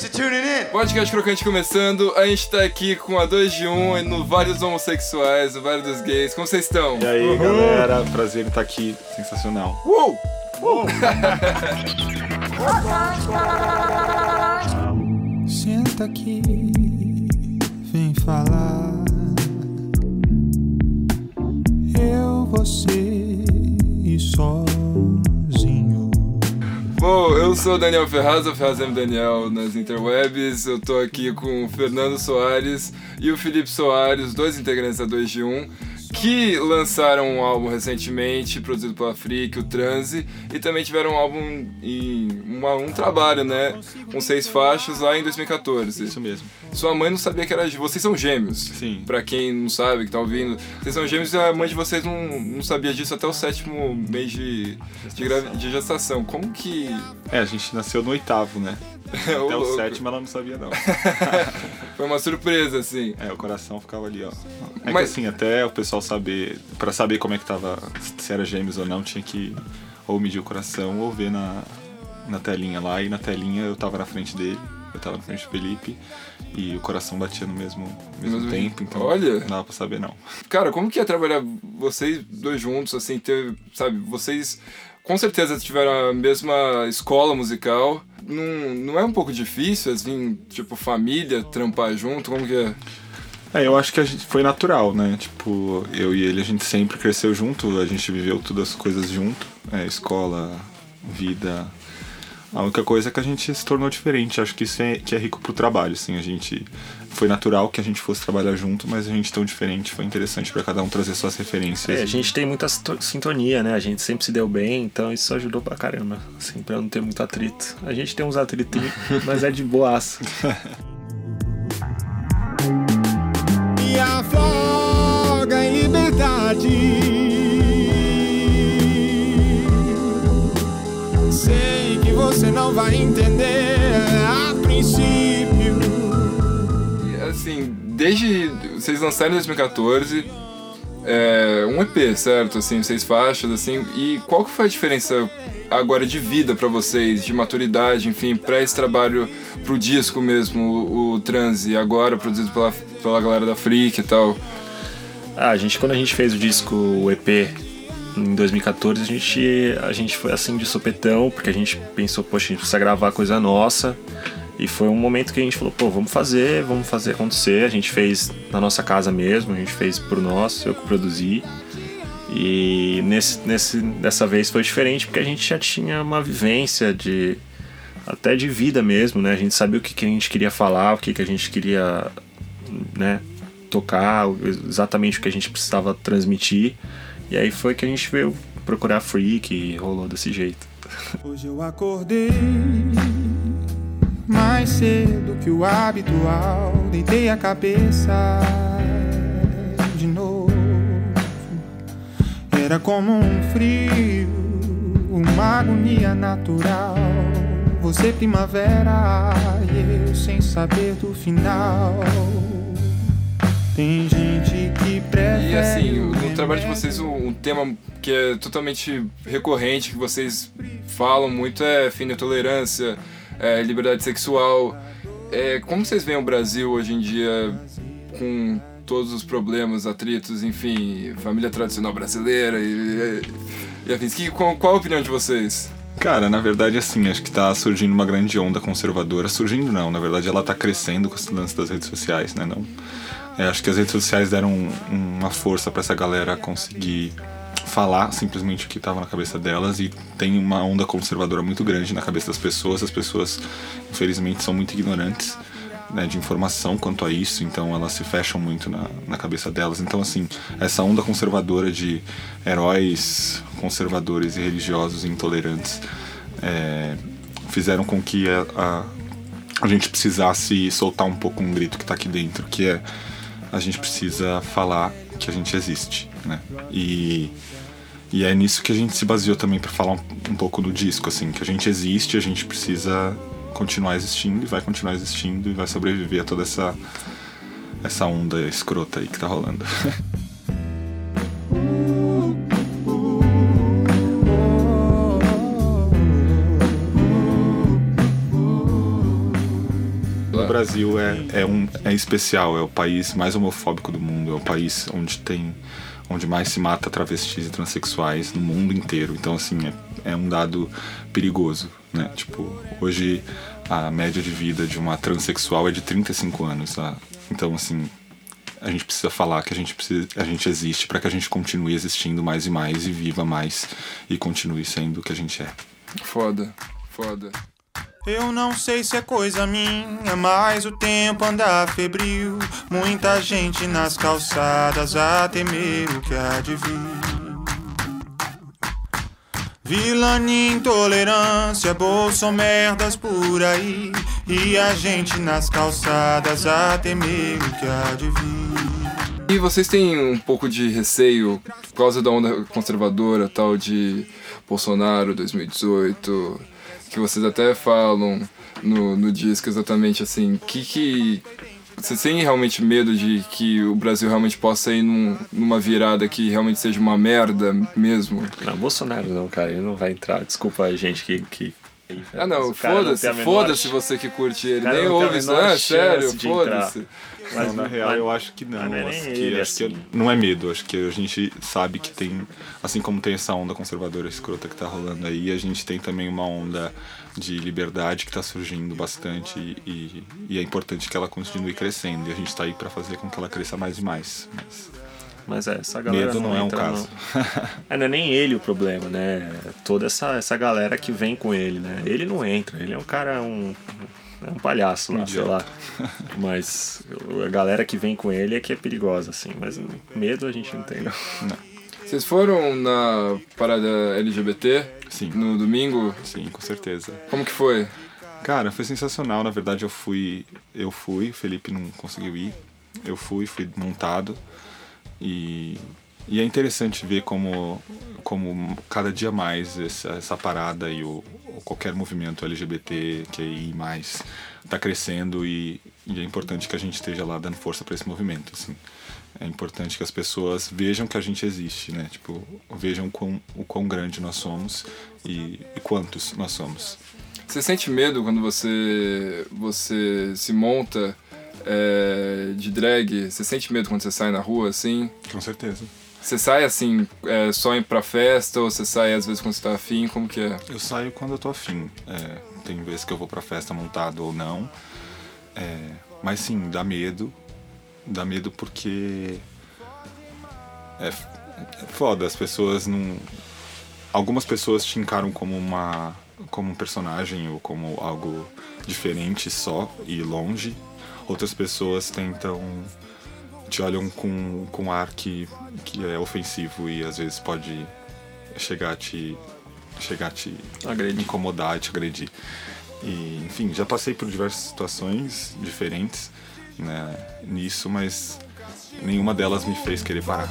Thanks for tuning in. Podcast Crocante começando, a gente tá aqui com a 2 de 1 no Vale dos Homossexuais, no Vale dos Gays. Como vocês estão? E aí, galera, prazer em estar aqui, sensacional. Uh! Senta aqui, vem falar. Eu, você e sozinho. Bom, eu sou Daniel Ferraz, o Ferraz M. Daniel nas interwebs. Eu tô aqui com o Fernando Soares e o Felipe Soares, dois integrantes da 2 de 1, que lançaram um álbum recentemente, produzido pela Freak, o Transe, e também tiveram um álbum em uma- um trabalho, né, com seis faixas lá em 2014. Isso mesmo. Sua mãe não sabia que era. Vocês são gêmeos. Sim. Pra quem não sabe, que tá ouvindo. Vocês são gêmeos e a mãe de vocês não, não sabia disso até o sétimo mês de, de, gravi- de gestação. Como que. É, a gente nasceu no oitavo, né? É, Até o louco. sétimo ela não sabia, não. Foi uma surpresa, assim. É, o coração ficava ali, ó. É Mas- que assim, até o pessoal saber, pra saber como é que tava, se era gêmeos ou não, tinha que ou medir o coração ou ver na, na telinha lá. E na telinha eu tava na frente dele, eu tava na frente do Felipe, e o coração batia no mesmo, mesmo Mesmo- tempo, então Olha. não dava pra saber, não. Cara, como que é trabalhar vocês dois juntos, assim, ter. Sabe, vocês com certeza tiveram a mesma escola musical. Não, não é um pouco difícil, assim, tipo, família, trampar junto? Como que é? É, eu acho que a gente foi natural, né? Tipo, eu e ele a gente sempre cresceu junto, a gente viveu todas as coisas junto, é, escola, vida. A única coisa é que a gente se tornou diferente. Acho que isso é, que é rico pro trabalho, assim. A gente foi natural que a gente fosse trabalhar junto, mas a gente tão diferente foi interessante pra cada um trazer suas referências. É, a gente tem muita sinto- sintonia, né? A gente sempre se deu bem, então isso ajudou pra caramba, assim, pra não ter muito atrito. A gente tem uns atritos, mas é de boaça. Me afoga em liberdade. Sei que você não vai entender a princípio. Assim, desde. Vocês lançaram em 2014. É, um EP, certo? Assim, seis faixas, assim. E qual que foi a diferença agora de vida pra vocês, de maturidade, enfim, pra esse trabalho, pro disco mesmo, o, o Transe, agora produzido pela, pela galera da Freak e tal? Ah, a gente, quando a gente fez o disco, o EP, em 2014, a gente, a gente foi assim de sopetão, porque a gente pensou, poxa, a gente precisa gravar coisa nossa. E foi um momento que a gente falou, pô, vamos fazer, vamos fazer acontecer. A gente fez na nossa casa mesmo, a gente fez por nós, eu que produzi. E nesse, nesse, dessa vez foi diferente, porque a gente já tinha uma vivência de até de vida mesmo, né? A gente sabia o que, que a gente queria falar, o que, que a gente queria, né? tocar, exatamente o que a gente precisava transmitir. E aí foi que a gente veio procurar Freak e rolou desse jeito. Hoje eu acordei mais cedo que o habitual. Deitei a cabeça de novo. Era como um frio, uma agonia natural. Você primavera e eu sem saber do final. Tem gente que prefere. E assim, no trabalho de vocês, um, um tema que é totalmente recorrente, que vocês falam muito é fim da tolerância, é, liberdade sexual. É, como vocês veem o Brasil hoje em dia com todos os problemas, atritos, enfim, família tradicional brasileira e, e afins? Que, qual, qual a opinião de vocês? Cara, na verdade, assim, acho que tá surgindo uma grande onda conservadora. Surgindo não, na verdade ela tá crescendo com esse lance das redes sociais, né? Não, é, acho que as redes sociais deram um- uma força pra essa galera conseguir falar simplesmente o que tava na cabeça delas e tem uma onda conservadora muito grande na cabeça das pessoas. As pessoas, infelizmente, são muito ignorantes né, de informação quanto a isso, então elas se fecham muito na, na cabeça delas. Então, assim, essa onda conservadora de heróis conservadores e religiosos e intolerantes é, fizeram com que a, a, a gente precisasse soltar um pouco um grito que tá aqui dentro, que é a gente precisa falar que a gente existe, né? E, e é nisso que a gente se baseou também para falar um, um pouco do disco, assim, que a gente existe, a gente precisa continuar existindo e vai continuar existindo e vai sobreviver a toda essa essa onda escrota aí que tá rolando. Brasil é, é, um, é especial, é o país mais homofóbico do mundo, é o país onde tem onde mais se mata travestis e transexuais no mundo inteiro. Então, assim, é, é um dado perigoso, né? Tipo, hoje a média de vida de uma transexual é de 35 anos, tá? Então, assim, a gente precisa falar que a gente, precisa, a gente existe para que a gente continue existindo mais e mais e viva mais e continue sendo o que a gente é. Foda, foda. Eu não sei se é coisa minha, mas o tempo anda febril. Muita gente nas calçadas a temer o que há de vir. Vilania, intolerância, merdas por aí. E a gente nas calçadas a temer o que há de vir. E vocês têm um pouco de receio por causa da onda conservadora, tal de Bolsonaro 2018? Que vocês até falam no, no disco exatamente assim, que que vocês têm realmente medo de que o Brasil realmente possa ir num, numa virada que realmente seja uma merda mesmo? Não, Bolsonaro não, cara, ele não vai entrar. Desculpa a gente que. que... Ah não, foda-se, foda-se você que curte ele, nem ouve isso, ah, sério, foda-se. Mas não, na real eu acho que não. não é acho, que, acho assim. que não é medo, acho que a gente sabe que tem, assim como tem essa onda conservadora escrota que tá rolando aí, a gente tem também uma onda de liberdade que tá surgindo bastante e, e é importante que ela continue crescendo e a gente tá aí para fazer com que ela cresça mais e mais. Mas... Mas é, essa galera. Medo não, não é um caso. Não. é, não é nem ele o problema, né? Toda essa, essa galera que vem com ele, né? Ele não entra, ele é um cara, um, é um palhaço lá, sei lá. Mas a galera que vem com ele é que é perigosa, assim. Mas medo a gente não tem, não. não. Vocês foram na parada LGBT? Sim. No domingo? Sim, com certeza. Como que foi? Cara, foi sensacional. Na verdade, eu fui. Eu fui, o Felipe não conseguiu ir. Eu fui, fui montado. E, e é interessante ver como, como cada dia mais essa, essa parada e o, qualquer movimento LGBT que aí mais está crescendo e, e, é importante que a gente esteja lá dando força para esse movimento assim. É importante que as pessoas vejam que a gente existe né? Tipo vejam quão, o quão grande nós somos e, e quantos nós somos. Você sente medo quando você você se monta é, de drag? Você sente medo quando você sai na rua assim? Com certeza você sai assim, é, só ir pra festa ou você sai às vezes quando você tá afim? Como que é? Eu saio quando eu tô afim. É, tem vezes que eu vou pra festa montado ou não. É, mas sim, dá medo. Dá medo porque. É, é foda, as pessoas não. Algumas pessoas te encaram como uma. como um personagem ou como algo diferente só e longe. Outras pessoas tentam te olham com, com ar que, que é ofensivo e às vezes pode chegar a te, chegar a te agredir. incomodar, te agredir. E, enfim, já passei por diversas situações diferentes né, nisso, mas nenhuma delas me fez querer parar.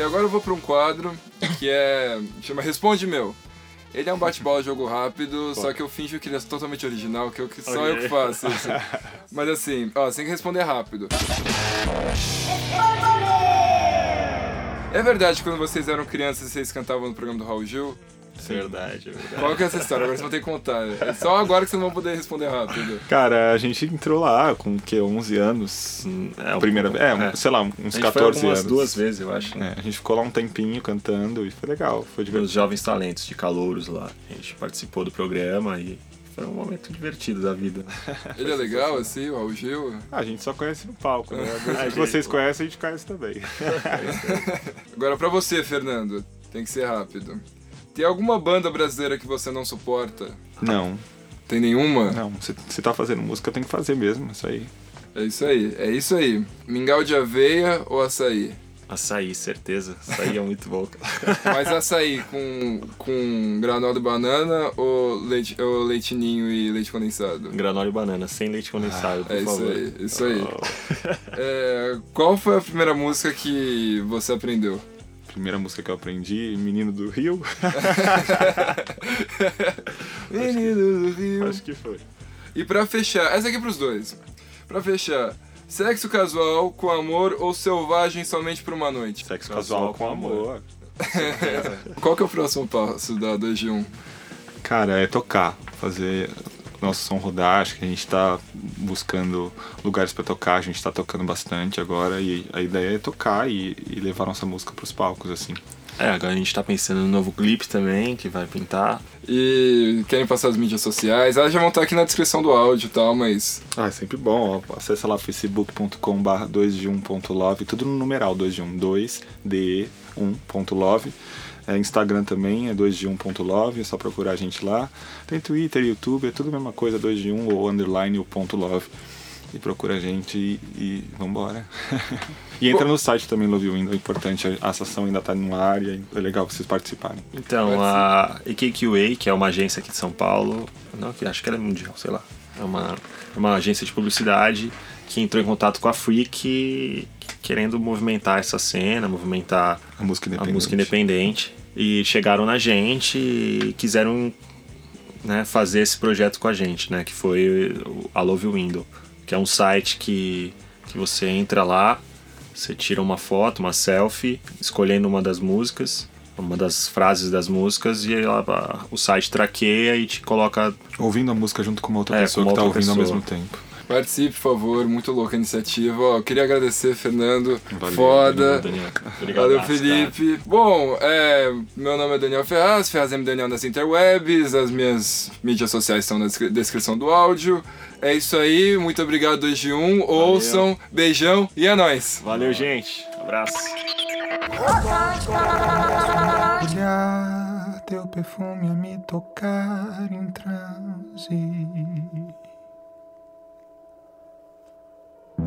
E agora eu vou para um quadro que é. chama Responde Meu. Ele é um bate-bola jogo rápido, Pô. só que eu finjo que ele é totalmente original, que, eu, que só okay. eu que faço isso. Mas assim, ó, você tem que responder rápido. É verdade que quando vocês eram crianças vocês cantavam no programa do Raul Gil? Sim. Verdade, é verdade. Qual que é essa história? Agora vocês vão ter que contar. É só agora que vocês não vão poder responder rápido. Cara, a gente entrou lá com o quê? 11 anos? É, primeira vez. É, é, sei lá, uns 14 anos. duas vezes, eu acho. Né? É, a gente ficou lá um tempinho cantando e foi legal. Foi divertido. Os jovens talentos de calouros lá. A gente participou do programa e foi um momento divertido da vida. Ele é legal, assim, o Raul Gil? a gente só conhece no palco, né? Se vocês conhecem, a gente conhece também. Agora pra você, Fernando, tem que ser rápido. Tem alguma banda brasileira que você não suporta? Não. Tem nenhuma? Não, se tá fazendo música, tem que fazer mesmo, isso aí. É isso aí, é isso aí. Mingau de aveia ou açaí? Açaí, certeza. Açaí é muito bom. Mas açaí com, com granola de banana ou leite, ou leite ninho e leite condensado? Granola e banana, sem leite condensado, ah, por é favor. Isso aí, isso aí. Oh. É, qual foi a primeira música que você aprendeu? Primeira música que eu aprendi, Menino do Rio. Menino do Rio. Acho que foi. E pra fechar, essa aqui é pros dois. Pra fechar, sexo casual com amor ou selvagem somente por uma noite? Sexo casual com amor. Qual que é o próximo passo da 2 de 1? Cara, é tocar, fazer nosso som rodar. Acho que a gente tá buscando lugares pra tocar, a gente tá tocando bastante agora e a ideia é tocar e, e levar nossa música pros palcos, assim. É, agora a gente tá pensando no novo clipe também, que vai pintar. E querem passar as mídias sociais? Elas já vão estar aqui na descrição do áudio e tal, mas Ah, é sempre bom, ó. Acessa lá facebook.com barra 2 de 1.love, tudo no numeral 2 de 1, 2 de 1.love. É, Instagram também é 2 de 1.love, é só procurar a gente lá. Tem Twitter, YouTube, é tudo a mesma coisa, 2 de 1 ou underline o ponto love. E procura a gente e, e vambora. e entra no site também, Love Window, é importante, a, a ação ainda tá no ar e é legal vocês participarem. Então, a EKQA, que é uma agência aqui de São Paulo, não, que acho que ela é mundial, sei lá. É uma, é uma agência de publicidade que entrou em contato com a Freak querendo movimentar essa cena, movimentar A música a independente. música independente. E chegaram na gente e quiseram né, fazer esse projeto com a gente, né? Que foi a Love Window, que é um site que, que você entra lá, você tira uma foto, uma selfie, escolhendo uma das músicas, uma das frases das músicas, e ela- o site traqueia e te coloca. Ouvindo a música junto com uma outra É, pessoa com que tá outra ouvindo ao pessoa. mesmo tempo. Participe, por favor. Muito louca a iniciativa. Ó, queria agradecer, Fernando. Valeu, Foda. Daniel. Valeu, Felipe. Bom, é, meu nome é Daniel Ferraz, Ferraz M. Daniel nas interwebs, as minhas mídias sociais estão na descri- descrição do áudio. É isso aí, muito obrigado 2 de 1, ouçam, beijão e é nóis. cara. Valeu, gente. Abraço. Olhar teu perfume a me tocar em transe.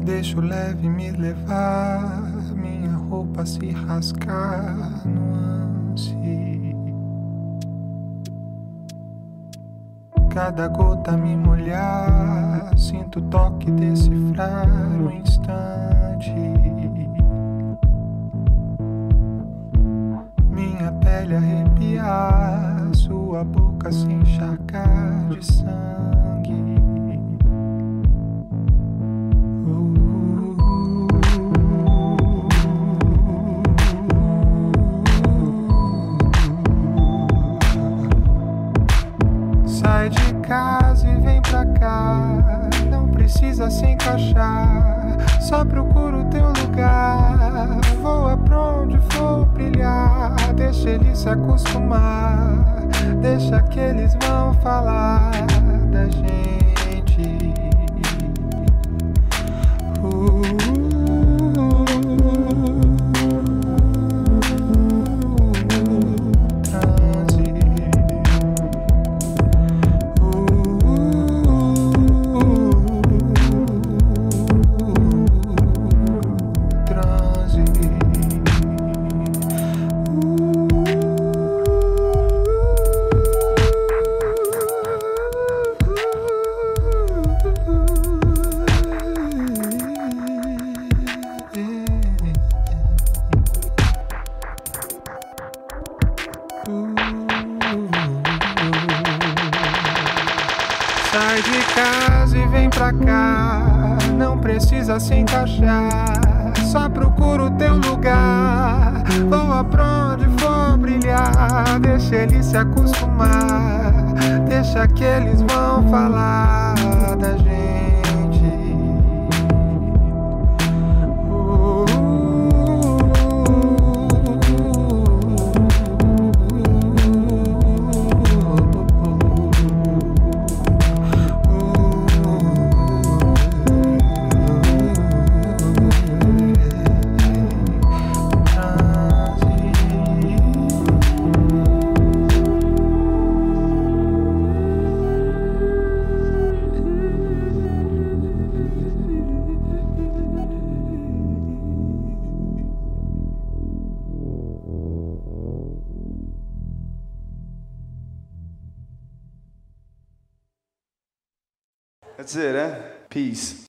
Deixa o leve me levar, minha roupa se rasgar no ânsia. Cada gota me molhar, sinto o toque decifrar o instante. Minha pele arrepiar, sua boca se encharcar de sangue. Se acostumar. Deixa que eles vão falar da gente. Sai Voa pra onde for brilhar. Deixa ele se acostumar. Deixa que eles vão falar da gente. That's it, eh? Peace.